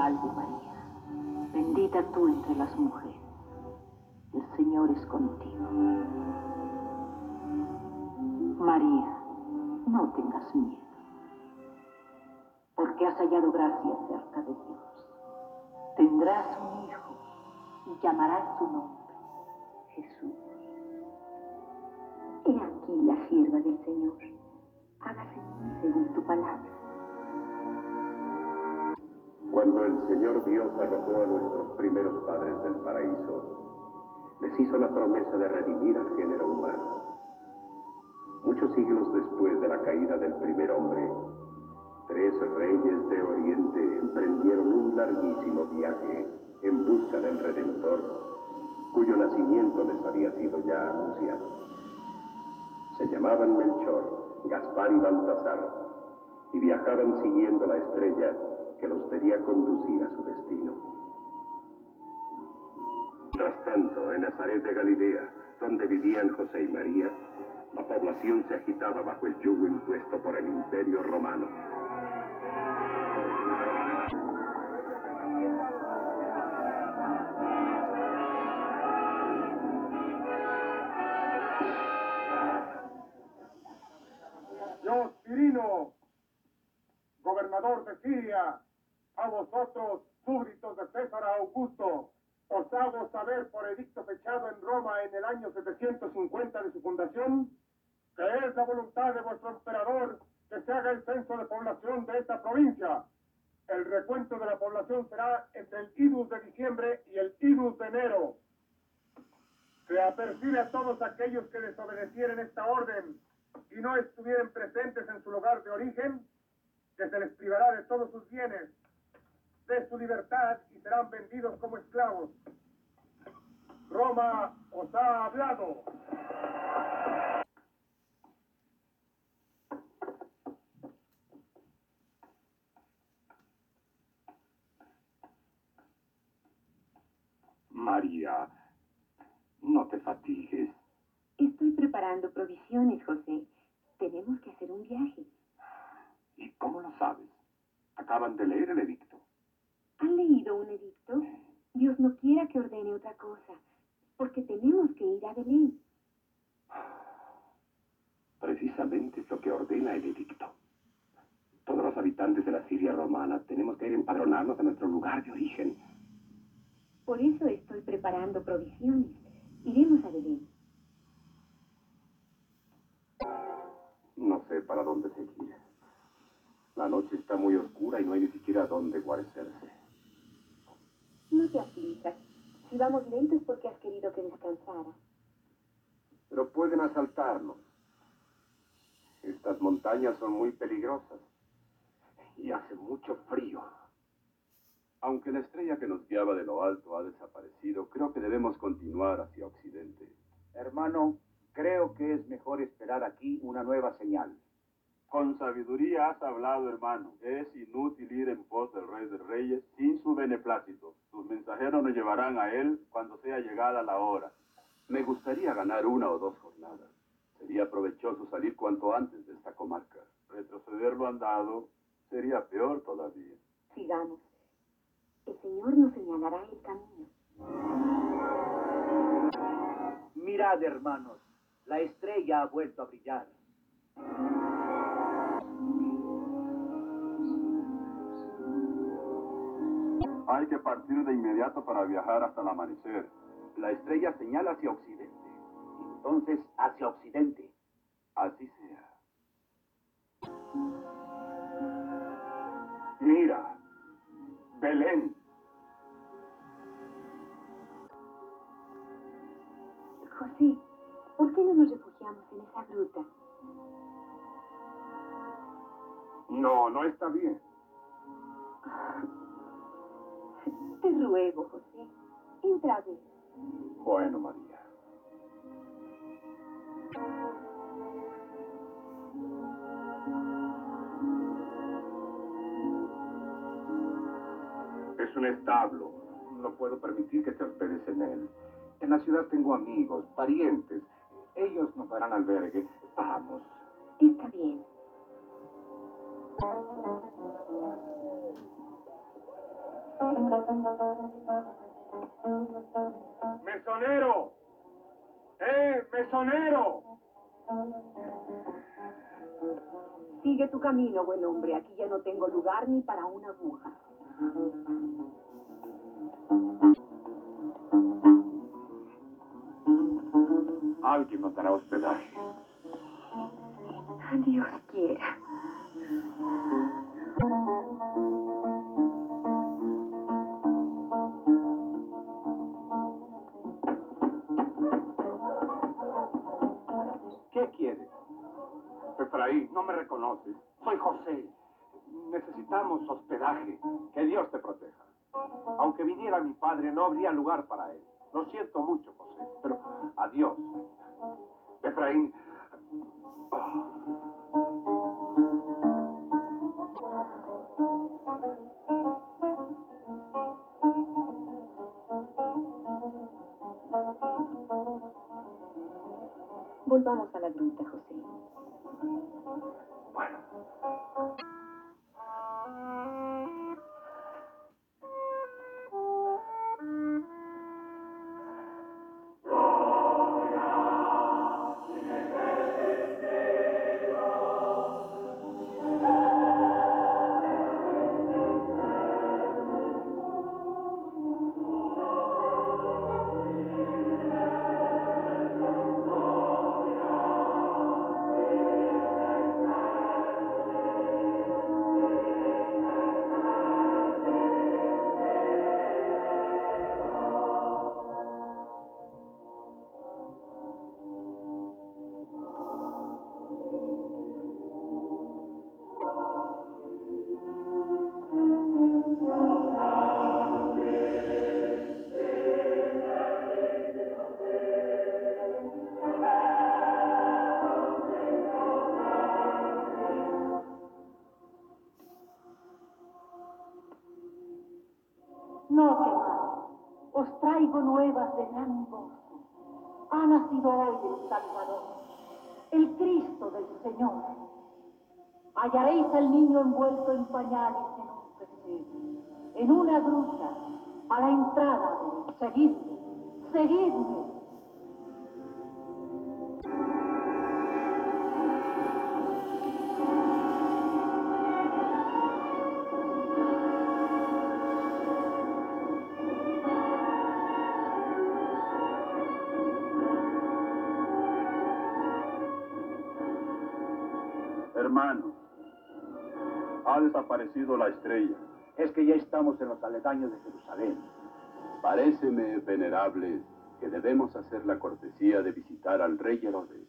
salve María, bendita tú entre las mujeres. El Señor es contigo. María, no tengas miedo, porque has hallado gracia cerca de Dios. Tendrás un hijo y llamarás su nombre Jesús. He aquí la sierva del Señor. Hágase según tu palabra. Cuando el Señor Dios arrojó a nuestros primeros padres del paraíso, les hizo la promesa de redimir al género humano. Muchos siglos después de la caída del primer hombre, tres reyes de Oriente emprendieron un larguísimo viaje en busca del Redentor, cuyo nacimiento les había sido ya anunciado. Se llamaban Melchor, Gaspar y Baltasar, y viajaban siguiendo la estrella que los debía conducir a su destino. Mientras tanto, en Nazaret de Galilea, donde vivían José y María, la población se agitaba bajo el yugo impuesto por el imperio romano. Yo, Cirino, gobernador de Siria, a vosotros, súbditos de César Augusto, os hago saber por edicto fechado en Roma en el año 750 de su fundación, que es la voluntad de vuestro emperador que se haga el censo de población de esta provincia. El recuento de la población será entre el idus de diciembre y el idus de enero. Se apercibe a todos aquellos que desobedecieren esta orden y no estuvieren presentes en su lugar de origen, que se les privará de todos sus bienes, de su libertad y serán vendidos como esclavos. Roma os ha hablado. María, no te fatigues. Estoy preparando provisiones, José. Tenemos que hacer un viaje. ¿Y cómo lo sabes? Acaban de leer el edicto. ¿Han leído un edicto? Dios no quiera que ordene otra cosa, porque tenemos que ir a Belén. Precisamente es lo que ordena el edicto. Todos los habitantes de la Siria romana tenemos que ir a empadronarnos a nuestro lugar de origen. Por eso estoy preparando provisiones. Iremos a Belén. No sé para dónde seguir. La noche está muy oscura y no hay ni siquiera dónde guarecerse. No te aflijas. Si vamos lento es porque has querido que descansara. Pero pueden asaltarnos. Estas montañas son muy peligrosas. Y hace mucho frío. Aunque la estrella que nos guiaba de lo alto ha desaparecido, creo que debemos continuar hacia occidente. Hermano, creo que es mejor esperar aquí una nueva señal. Con sabiduría has hablado, hermano. Es inútil ir en pos del Rey de Reyes sin su beneplácito. Sus mensajeros nos llevarán a él cuando sea llegada la hora. Me gustaría ganar una o dos jornadas. Sería provechoso salir cuanto antes de esta comarca. Retroceder lo andado sería peor todavía. Sigamos. El Señor nos señalará el camino. Mirad, hermanos, la estrella ha vuelto a brillar. Hay que partir de inmediato para viajar hasta el amanecer. La estrella señala hacia occidente. Entonces, hacia occidente. Así sea. Mira, Belén. José, ¿por qué no nos refugiamos en esa gruta? No, no está bien. Te ruego, José. Entra a ver. Bueno, María. Es un establo. No puedo permitir que te hospedes en él. En la ciudad tengo amigos, parientes. Ellos nos darán albergue. Vamos. Está bien. ¡Mesonero! ¡Eh, mesonero! Sigue tu camino, buen hombre. Aquí ya no tengo lugar ni para una aguja. Alguien nos dará hospedaje. Dios quiera. Efraín, no me reconoces. Soy José. Necesitamos hospedaje. Que Dios te proteja. Aunque viniera mi padre, no habría lugar para él. Lo siento mucho, José, pero adiós. Efraín. Volvamos a la gruta, José. Bueno. No nuevas de gozo. Ha nacido hoy el Salvador, el Cristo del Señor. Hallaréis al niño envuelto en pañales en un pesebre, en una gruta, a la entrada. Seguidme, seguidme. La estrella. Es que ya estamos en los aledaños de Jerusalén. Paréceme, venerables, que debemos hacer la cortesía de visitar al rey Herodes.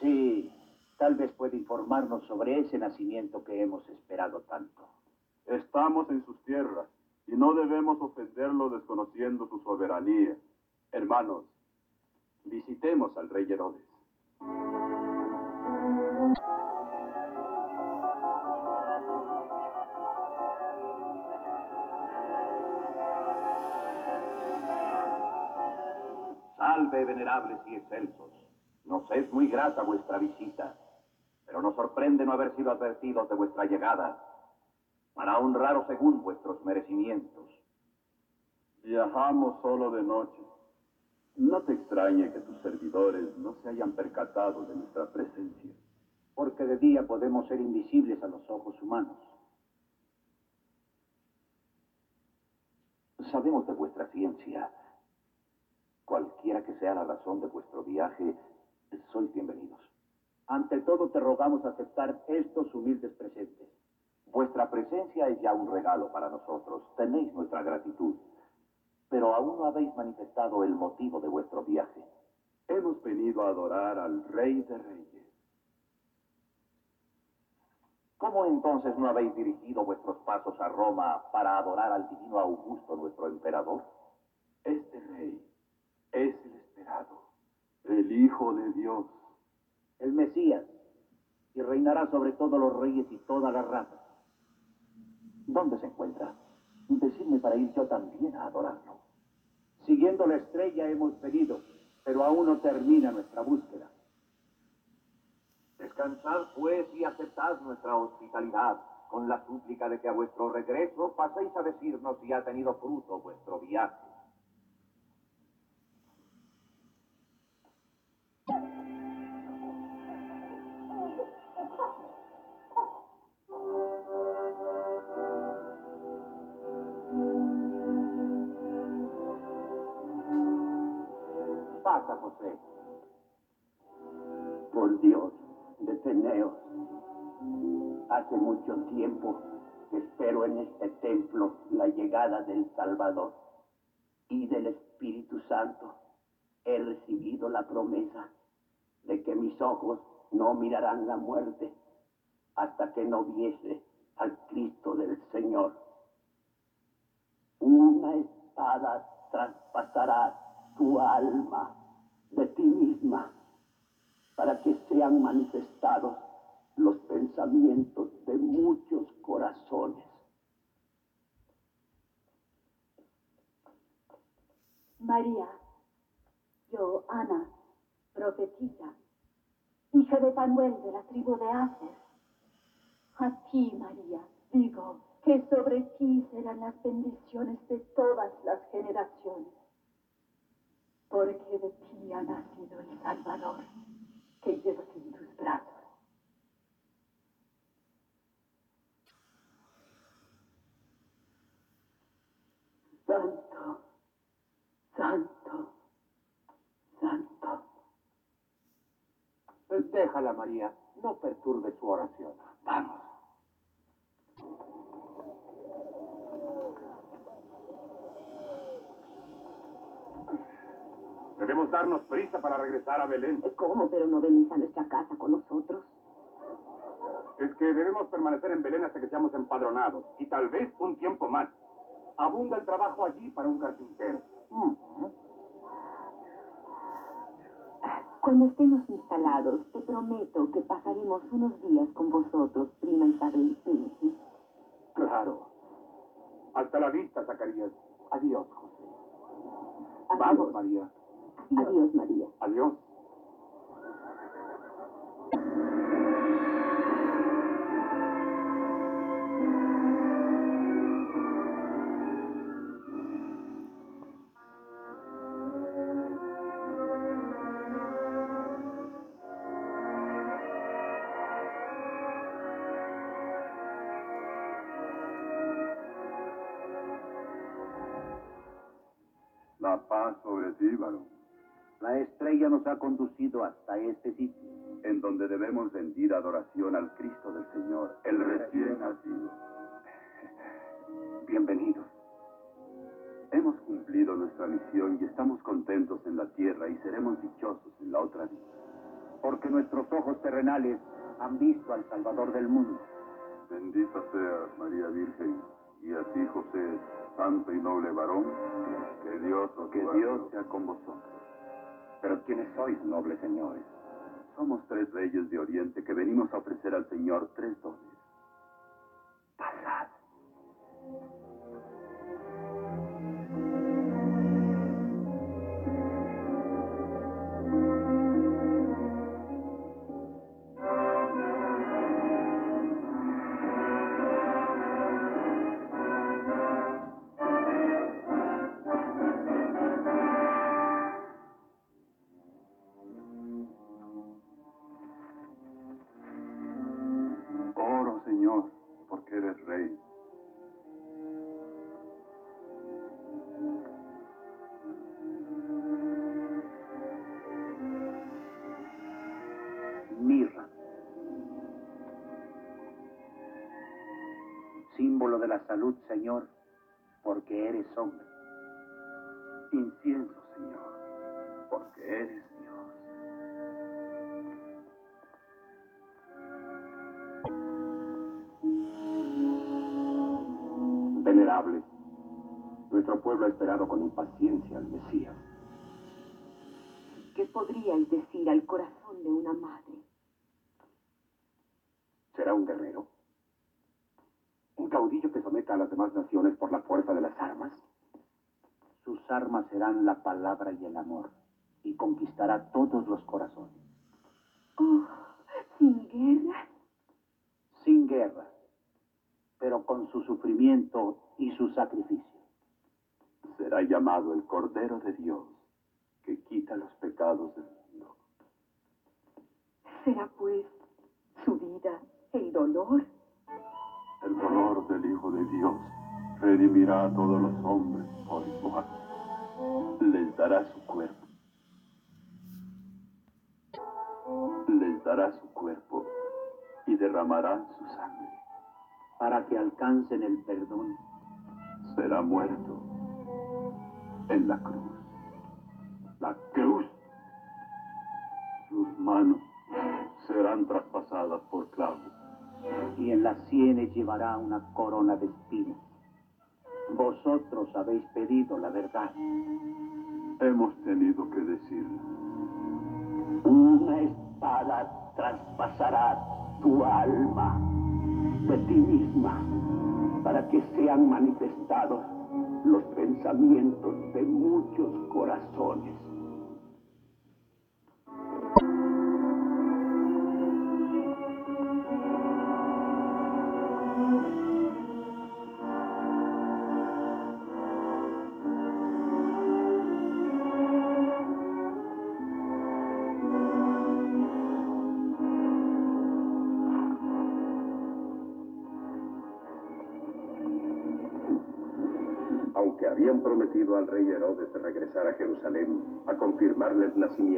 Sí, tal vez puede informarnos sobre ese nacimiento que hemos esperado tanto. Estamos en sus tierras y no debemos ofenderlo desconociendo su soberanía. Hermanos, visitemos al rey Herodes. Salve, venerables y excelsos. Nos es muy grata vuestra visita, pero nos sorprende no haber sido advertidos de vuestra llegada para honraros según vuestros merecimientos. Viajamos solo de noche. No te extrañe que tus servidores no se hayan percatado de nuestra presencia. porque de día podemos ser invisibles a los ojos humanos. Sabemos de vuestra ciencia. Cualquiera que sea la razón de vuestro viaje, sois bienvenidos. Ante todo te rogamos aceptar estos humildes presentes. Vuestra presencia es ya un regalo para nosotros. Tenéis nuestra gratitud. Pero aún no habéis manifestado el motivo de vuestro viaje. Hemos venido a adorar al Rey de Reyes. ¿Cómo entonces no habéis dirigido vuestros pasos a Roma para adorar al divino Augusto, nuestro emperador? Este rey es el esperado, el Hijo de Dios. El Mesías, y reinará sobre todos los reyes y todas las razas. ¿Dónde se encuentra? Decidme para ir yo también a adorarlo. Siguiendo la estrella hemos venido, pero aún no termina nuestra búsqueda. Descansad pues y aceptad nuestra hospitalidad, con la súplica de que a vuestro regreso paséis a decirnos si ha tenido fruto vuestro viaje. Del Salvador y del Espíritu Santo. He recibido la promesa de que mis ojos no mirarán la muerte hasta que no viese al Cristo del Señor. Una espada traspasará tu alma de ti misma para que sean manifestados los pensamientos de muchos corazones. María, yo, Ana, profetisa, hija de Fanuel de la tribu de Aser, a ti, María, digo que sobre ti serán las bendiciones de todas las generaciones, porque de ti ha nacido el Salvador que llevas en tus brazos. Santo, santo, santo. Déjala, María. No perturbe su oración. Vamos. Debemos darnos prisa para regresar a Belén. ¿Cómo? Pero no venís a nuestra casa con nosotros. Es que debemos permanecer en Belén hasta que seamos empadronados. Y tal vez un tiempo más. Abunda el trabajo allí para un carpintero. Cuando estemos instalados, te prometo que pasaremos unos días con vosotros, prima Isabel. Ujú. Claro. Hasta la vista, Zacarías. Adiós, José. Vamos, María. Adiós, María. Adiós. Sobre ti, varón, La estrella nos ha conducido hasta este sitio. en donde debemos rendir adoración al Cristo del Señor, el recién nacido. Bienvenidos. Hemos cumplido nuestra misión y estamos contentos en la tierra y seremos dichosos en la otra vida. Porque nuestros ojos terrenales han visto al Salvador del mundo. Bendita seas, María Virgen, y a ti, José, santo y noble varón, que Dios os Que guarde. Dios sea con vosotros. Pero ¿quiénes sois, nobles señores? Somos tres reyes de Oriente que venimos a ofrecer al Señor tres dones. Señor, porque eres hombre. Incienso, Señor, porque eres Dios. Venerable, nuestro pueblo ha esperado con impaciencia al Mesías. ¿Qué podríais decir al corazón de una madre? ¿Será un guerrero? ¿Un caudillo que someta a las demás naciones por la fuerza de las armas? Sus armas serán la palabra y el amor, y conquistará todos los corazones. Oh, sin guerra. Sin guerra. pero con su sufrimiento y su sacrificio. Será llamado el Cordero de Dios, que quita los pecados del mundo. Será pues su vida el dolor. El dolor del Hijo de Dios redimirá a todos los hombres por igual. Les dará su cuerpo. Les dará su cuerpo y derramará su sangre. para que alcancen el perdón. Será muerto en la cruz. La cruz. Sus manos serán traspasadas por clavos. Y en las sienes llevará una corona de espinas. Vosotros habéis pedido la verdad. Hemos tenido que decirlo. Una espada traspasará tu alma de ti misma para que sean manifestados los pensamientos de muchos corazones.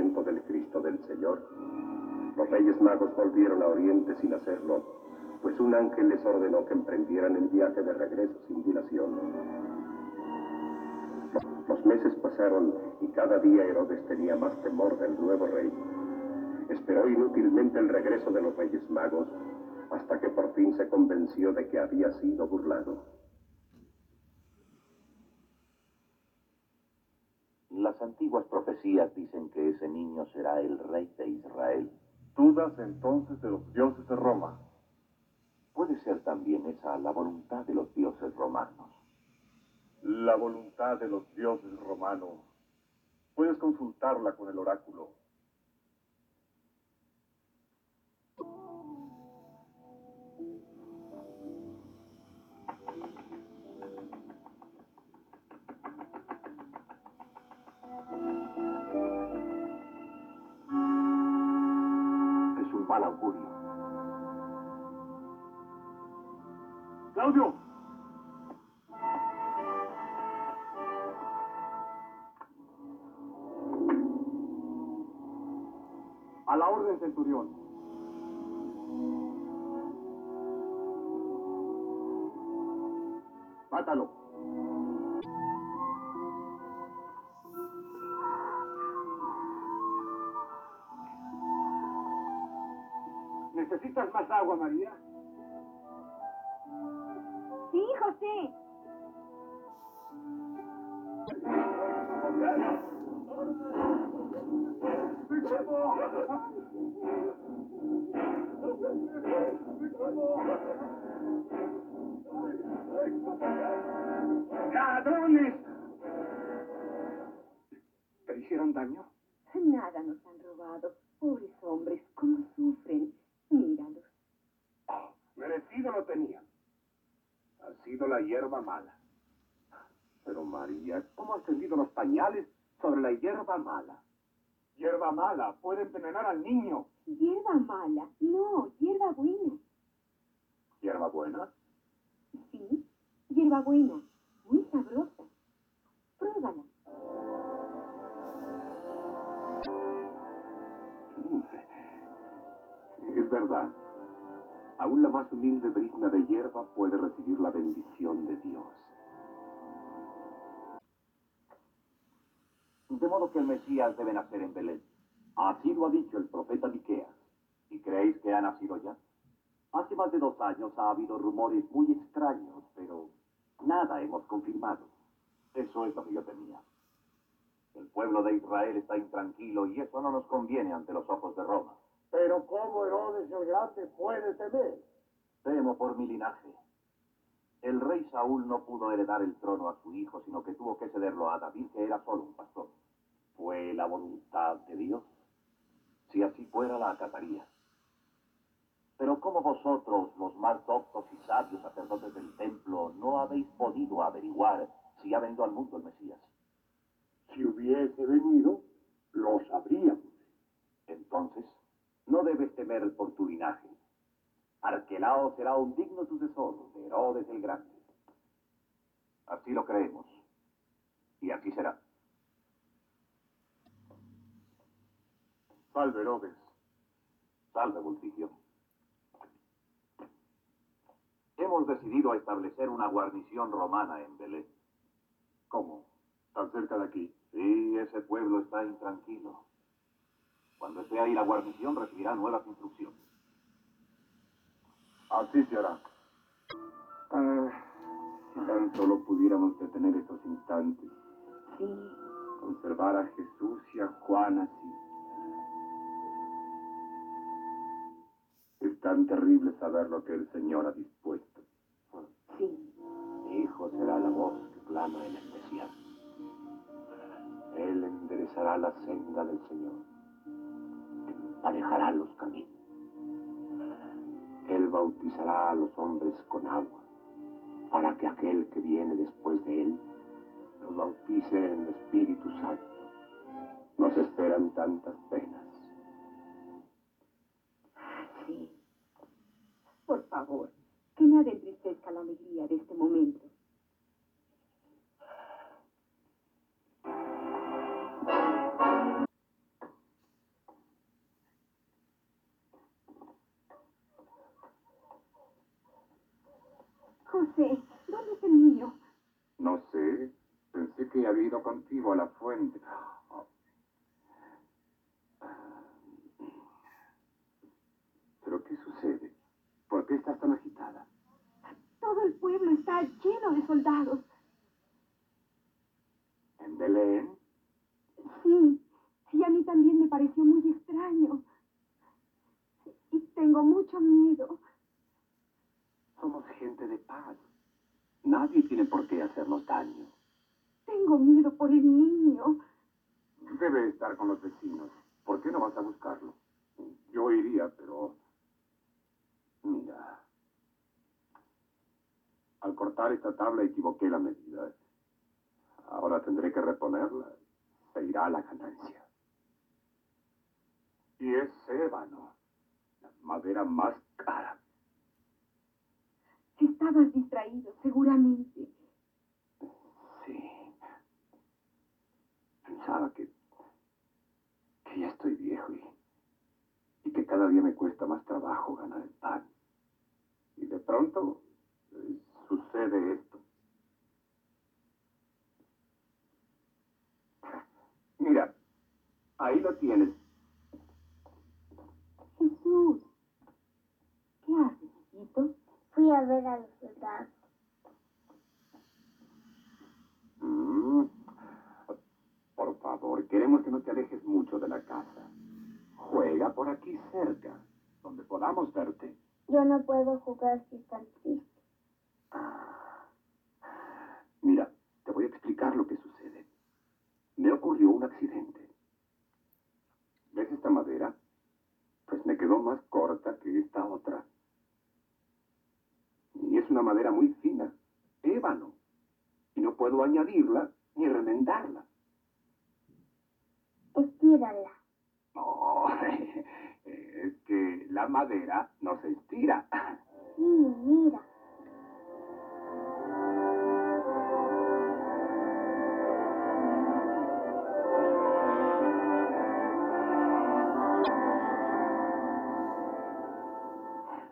Nacimiento del Cristo del Señor, los reyes magos volvieron a Oriente sin hacerlo, pues un ángel les ordenó que emprendieran el viaje de regreso sin dilación. Los meses pasaron y cada día Herodes tenía más temor del nuevo rey. Esperó inútilmente el regreso de los reyes magos hasta que por fin se convenció de que había sido burlado. Las antiguas profecías dicen que ese niño será el rey de Israel. Dudas entonces de los dioses de Roma. Puede ser también esa la voluntad de los dioses romanos. La voluntad de los dioses romanos. Puedes consultarla con el oráculo. ¡Claudio! A la orden, centurión. Mátalo. Agua, María? Sí, José. ¡Ladrones! ¿Te hicieron daño? Nada nos han robado. Pobres hombres, cómo sufren. Míralos. Merecido lo tenían. Ha sido la hierba mala. Pero María, ¿cómo has tendido los pañales sobre la hierba mala? Hierba mala puede envenenar al niño. Hierba mala. No, hierba buena. ¿Hierba buena? Sí, hierba buena. Muy sabrosa. Pruébala. Es verdad. Aún la más humilde brizna de hierba puede recibir la bendición de Dios. De modo que el Mesías debe nacer en Belén. Así lo ha dicho el profeta Miqueas. ¿Y creéis que ha nacido ya? Hace más de dos años ha habido rumores muy extraños, pero nada hemos confirmado. Eso es lo que yo temía. El pueblo de Israel está intranquilo y eso no nos conviene ante los ojos de Roma. Pero ¿cómo Herodes el Grande puede temer? Temo por mi linaje. El rey Saúl no pudo heredar el trono a su hijo, sino que tuvo que cederlo a David, que era solo un pastor. Fue la voluntad de Dios. Si así fuera, la acataría. Pero como vosotros, los más doctos y sabios sacerdotes del templo, no habéis podido averiguar si ha venido al mundo el Mesías. Si hubiese venido, lo sabríamos. Entonces, no debes temer por tu linaje. Arquelao será un digno sucesor de Herodes el Grande. Así lo creemos. Y así será. Salve, Herodes. Salve, Bultigio. Hemos decidido establecer una guarnición romana en Belén. ¿Cómo? ¿Tan cerca de aquí? Sí, ese pueblo está intranquilo. Cuando esté ahí la guarnición recibirá nuevas instrucciones. Así se hará. Ah, si tan solo pudiéramos detener estos instantes, Sí, conservar a Jesús y a Juan así. Es tan terrible saber lo que el Señor ha dispuesto. sí. Mi hijo será la voz que clama en el Mesías. Él enderezará la senda del Señor. Emparejará los caminos. Él bautizará a los hombres con agua, para que aquel que viene después de él los bautice en el Espíritu Santo. Nos esperan tantas penas. Sí. Por favor, que nada entristezca la alegría de este momento. José, ¿dónde es el niño? No sé, pensé que había ido contigo a la fuente. ¿Pero qué sucede? ¿Por qué estás tan agitada? Todo el pueblo está lleno de soldados. ¿En Belén? Sí, sí, a mí también me pareció muy extraño. Y tengo mucho miedo. Somos gente de paz. Nadie tiene por qué hacernos daño. Tengo miedo por el niño. Debe estar con los vecinos. ¿Por qué no vas a buscarlo? Yo iría, pero... Mira. Al cortar esta tabla equivoqué la medida. Ahora tendré que reponerla. Se irá la ganancia. Y es ébano. La madera más cara. Estabas distraído, seguramente. Sí. Pensaba que, que ya estoy viejo y, y que cada día me cuesta más trabajo ganar el pan. Y de pronto eh, sucede esto. Mira, ahí lo tienes. Jesús, ¿qué haces, hijito? Fui a ver a soldados. Mm. Por favor, queremos que no te alejes mucho de la casa. Juega por aquí cerca, donde podamos verte. Yo no puedo jugar si están tristes. Ah. Mira, te voy a explicar lo que sucede. Me ocurrió un accidente. ¿Ves esta madera? Pues me quedó más corta que esta otra. Es una madera muy fina, ébano. Y no puedo añadirla ni remendarla. Estírala. No, es que la madera no se estira. Sí, mira.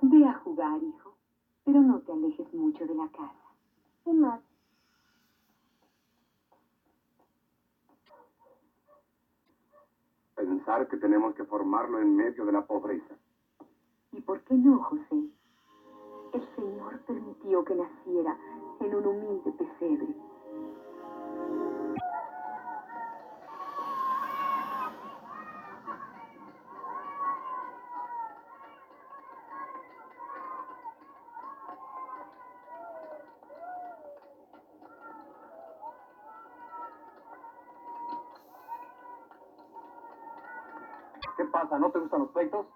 Ve a jugar, hijo, pero no te alejes mucho de la casa. ¿Qué más? Pensar que tenemos que formarlo en medio de la pobreza. ¿Y por qué no, José? El Señor permitió que naciera en un humilde ¿No te gustan los pleitos?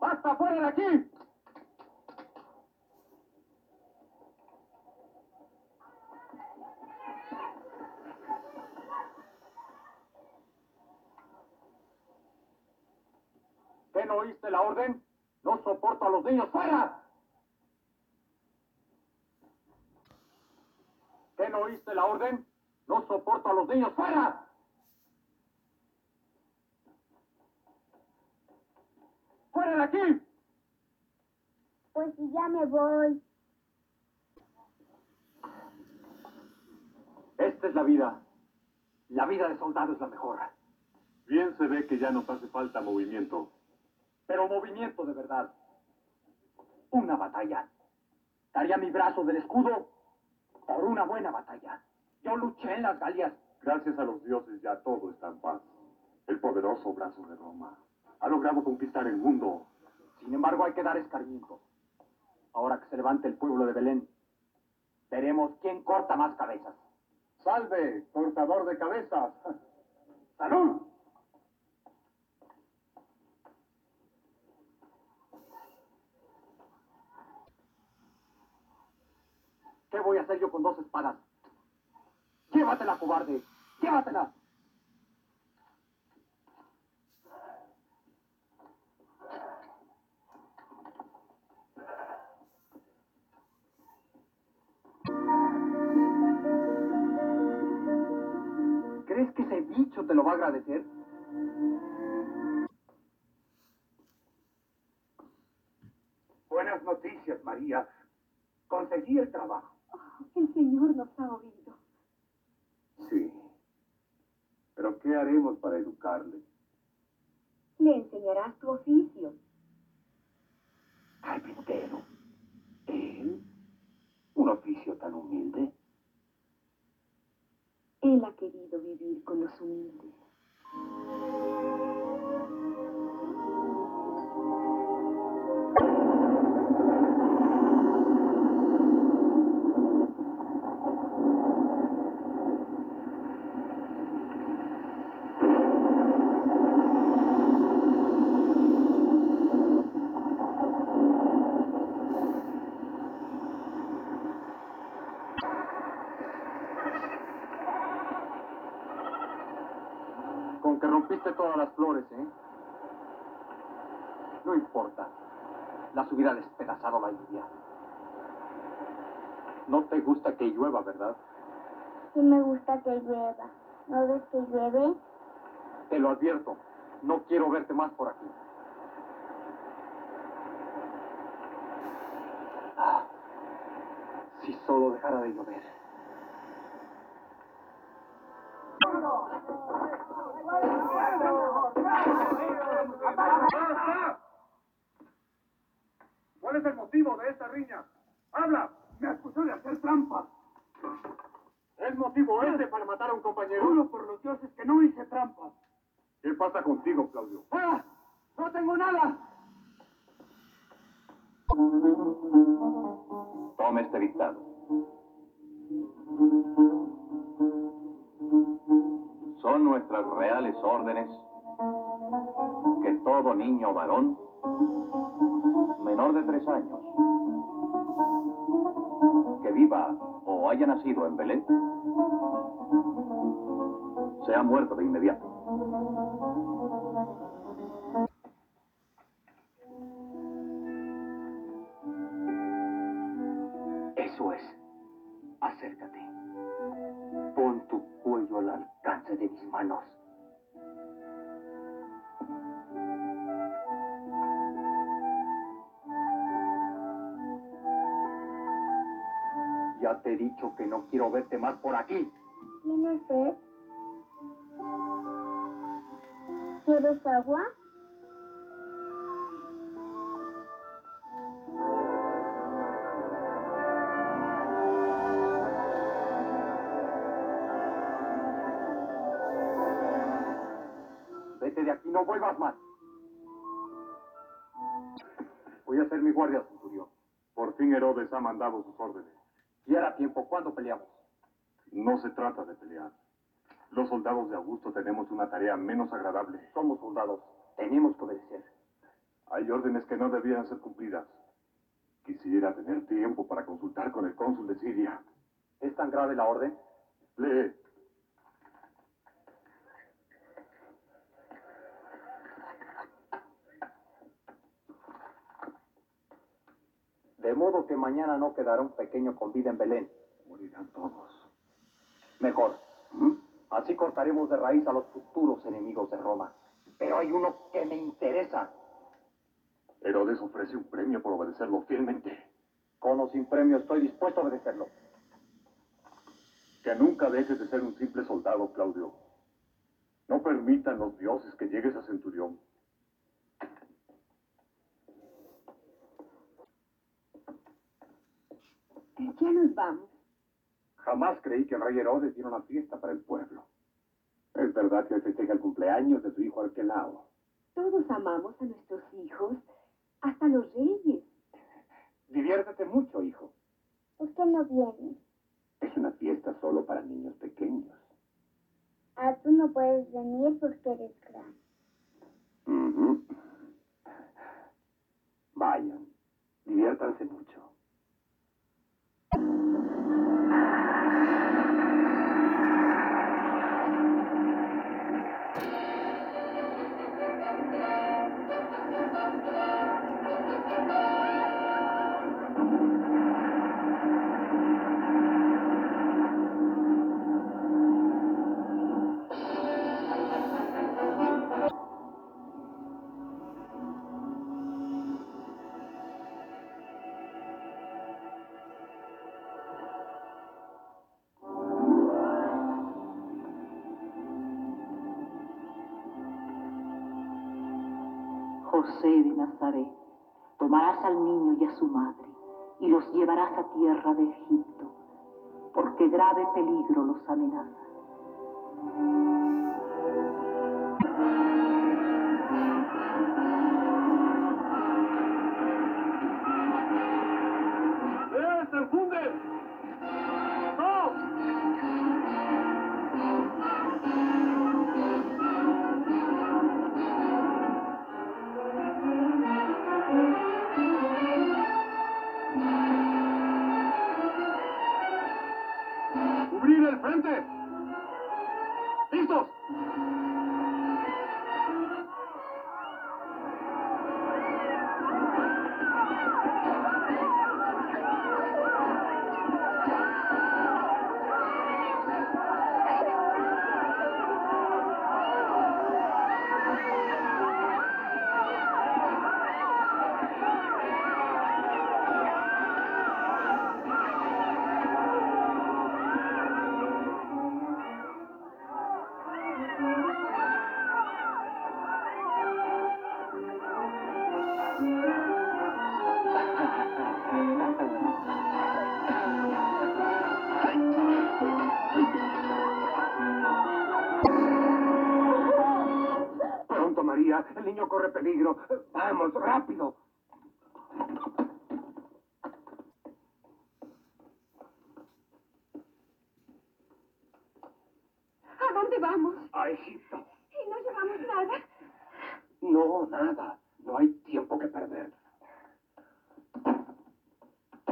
¡Basta! ¡Fuera de aquí! ¿Qué no oíste la orden? No soporto a los niños. ¡Fuera! ¿Qué no oíste la orden? No soporto a los niños. ¡Fuera! ¡Fuera de aquí! Pues si ya me voy. Esta es la vida. La vida de soldado es la mejor. Bien se ve que ya nos hace falta movimiento. Pero movimiento de verdad. Una batalla. Daría mi brazo del escudo por una buena batalla. Yo luché en las Galias. Gracias a los dioses ya todo está en paz. El poderoso brazo de Roma ha logrado conquistar el mundo. Sin embargo, hay que dar escarmiento. Ahora que se levante el pueblo de Belén, veremos quién corta más cabezas. ¡Salve, cortador de cabezas! ¡Salud! ¿Qué voy a hacer yo con dos espadas? ¡Llévatela, cobarde! ¡Llévatela! ¿Crees que ese bicho te lo va a agradecer? Buenas noticias, María. Conseguí el trabajo. El Señor nos ha oído. Sí. Pero ¿qué haremos para educarle? Le enseñarás tu oficio. Carpintero. ¿Él? ¿Un oficio tan humilde? Él ha querido vivir con los humildes. Todas las flores, ¿eh? No importa. Las hubiera despedazado la lluvia. No te gusta que llueva, ¿verdad? Sí me gusta que llueva. ¿No ves que llueve? Te lo advierto. No quiero verte más por aquí. Ah, si solo dejara de llover. Motivo de esta riña? ¡Habla! Me acusó de hacer trampa. ¿Es motivo ese para matar a un compañero? Juro por los dioses que no hice trampa. ¿Qué pasa contigo, Claudio? ¡Ah! ¡No tengo nada! Tome este dictado. Son nuestras reales órdenes que todo niño varón menor de tres años que viva o haya nacido en Belén sea muerto de inmediato. Ya te he dicho que no quiero verte más por aquí. ¿Tienes sed? ¿Quieres agua? Vete de aquí, no vuelvas más. Voy a hacer mi guardia, centurión. Por fin Herodes ha mandado sus órdenes. Tiempo, ¿cuándo peleamos? No se trata de pelear. Los soldados de Augusto tenemos una tarea menos agradable. Somos soldados, tenemos que obedecer. Hay órdenes que no debían ser cumplidas. Quisiera tener tiempo para consultar con el cónsul de Siria. ¿Es tan grave la orden? Lee. De modo que mañana no quedará un pequeño con vida en Belén. Morirán todos. Mejor. Así cortaremos de raíz a los futuros enemigos de Roma. Pero hay uno que me interesa. Herodes ofrece un premio por obedecerlo fielmente. Con o sin premio estoy dispuesto a obedecerlo. Que nunca dejes de ser un simple soldado, Claudio. No permitan los dioses que llegues a centurión. Ya nos vamos. Jamás creí que el rey Herodes diera una fiesta para el pueblo. Es verdad que festeja el cumpleaños de su hijo Arquelao. Todos amamos a nuestros hijos, hasta los reyes. Diviértete mucho, hijo. ¿Por qué no vienes? Es una fiesta solo para niños pequeños. Ah, tú no puedes venir porque eres grande. Ujú. Vayan, diviértanse mucho. 何? José de Nazaret, tomarás al niño y a su madre y los llevarás a tierra de Egipto, porque grave peligro los amenaza. Peligro. Vamos, rápido. ¿A dónde vamos? A Egipto. Y no llevamos nada. No, nada. No hay tiempo que perder.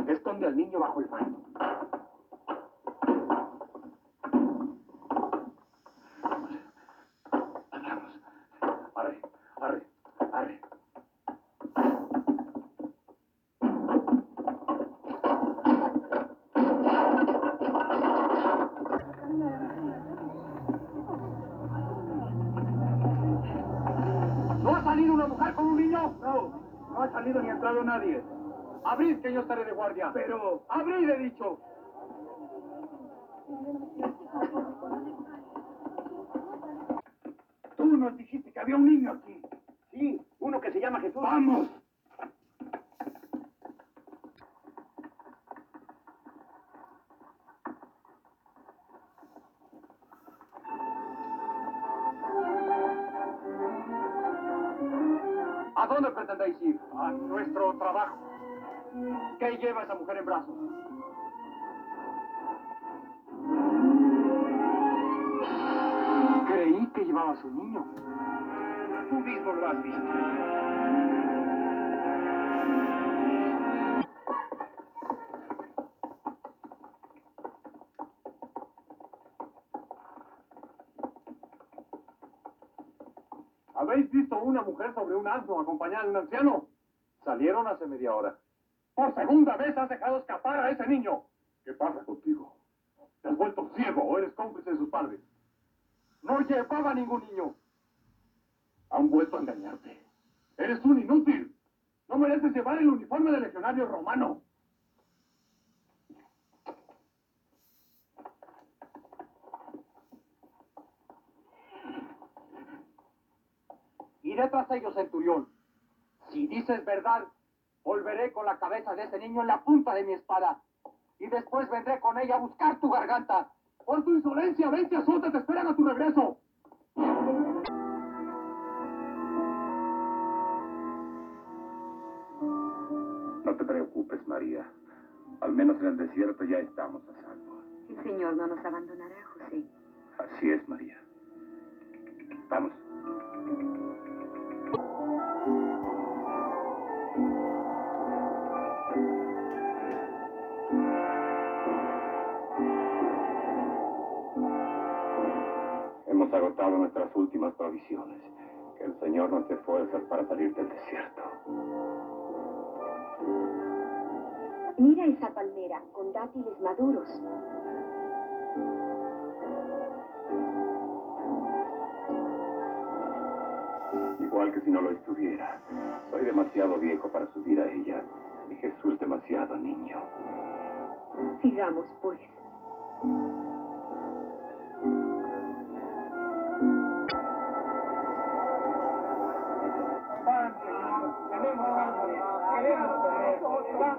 Esconde al niño bajo el manto. Vamos. Arre, arre, arre. ¿No ha salido una mujer con un niño? No, ha salido ni ha entrado nadie. Abrid que yo estaré de guardia. Pero, abrid, he dicho. Tú nos dijiste que había un niño aquí. Sí, uno que se llama Jesús. ¡Vamos! ¿A dónde pretendéis ir? A nuestro trabajo. ¿Qué lleva esa mujer en brazos? Creí que llevaba a su niño. Tú mismo lo has visto. Una mujer sobre un asno acompañada de un anciano? Salieron hace media hora. Por segunda vez has dejado escapar a ese niño. ¿Qué pasa contigo? ¿Te has vuelto ciego o eres cómplice de sus padres? No llevaba ningún niño. Han vuelto a engañarte. Eres un inútil. No mereces llevar el uniforme de legionario romano. Iré tras ellos, centurión. Si dices verdad, volveré con la cabeza de ese niño en la punta de mi espada. Y después vendré con ella a buscar tu garganta. Por tu insolencia, 20 azotes te esperan a tu regreso. No te preocupes, María. Al menos en el desierto ya estamos a salvo. El Señor no nos abandonará, José. Así es, María. Vamos. Hemos agotado nuestras últimas provisiones. Que el Señor nos dé fuerzas para salir del desierto. Mira esa palmera con dátiles maduros. Igual que si no lo estuviera. Soy demasiado viejo para subir a ella. Y Jesús demasiado niño. Sigamos, pues.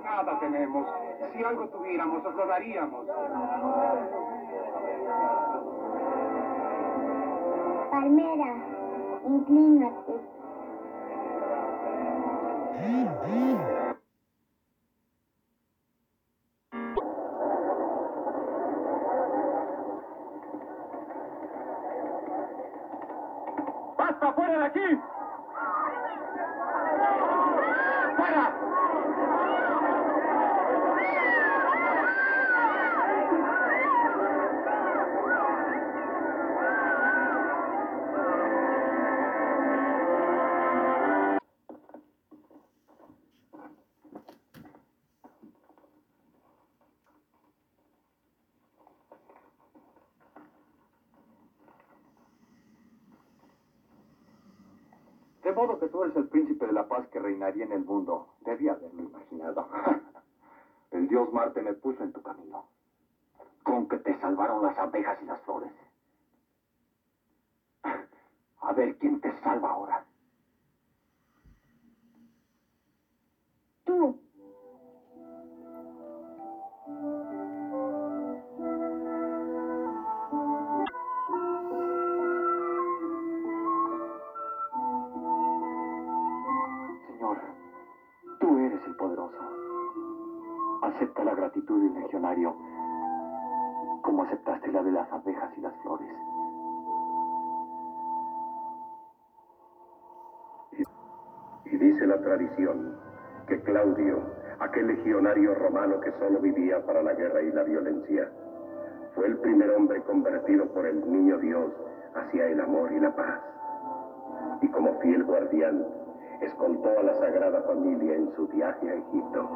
Nada tenemos. Si algo tuviéramos, os lo daríamos. Palmera, inclínate. De modo que tú eres el príncipe de la paz que reinaría en el mundo. Debía haberlo imaginado. El dios Marte me puso en tu camino. Con que te salvaron las abejas y las flores. A ver quién te salva ahora. Tú. Acepta la gratitud del legionario como aceptaste la de las abejas y las flores. Y dice la tradición que Claudio, aquel legionario romano que solo vivía para la guerra y la violencia, fue el primer hombre convertido por el niño Dios hacia el amor y la paz. Y como fiel guardián, escoltó a la Sagrada Familia en su viaje a Egipto.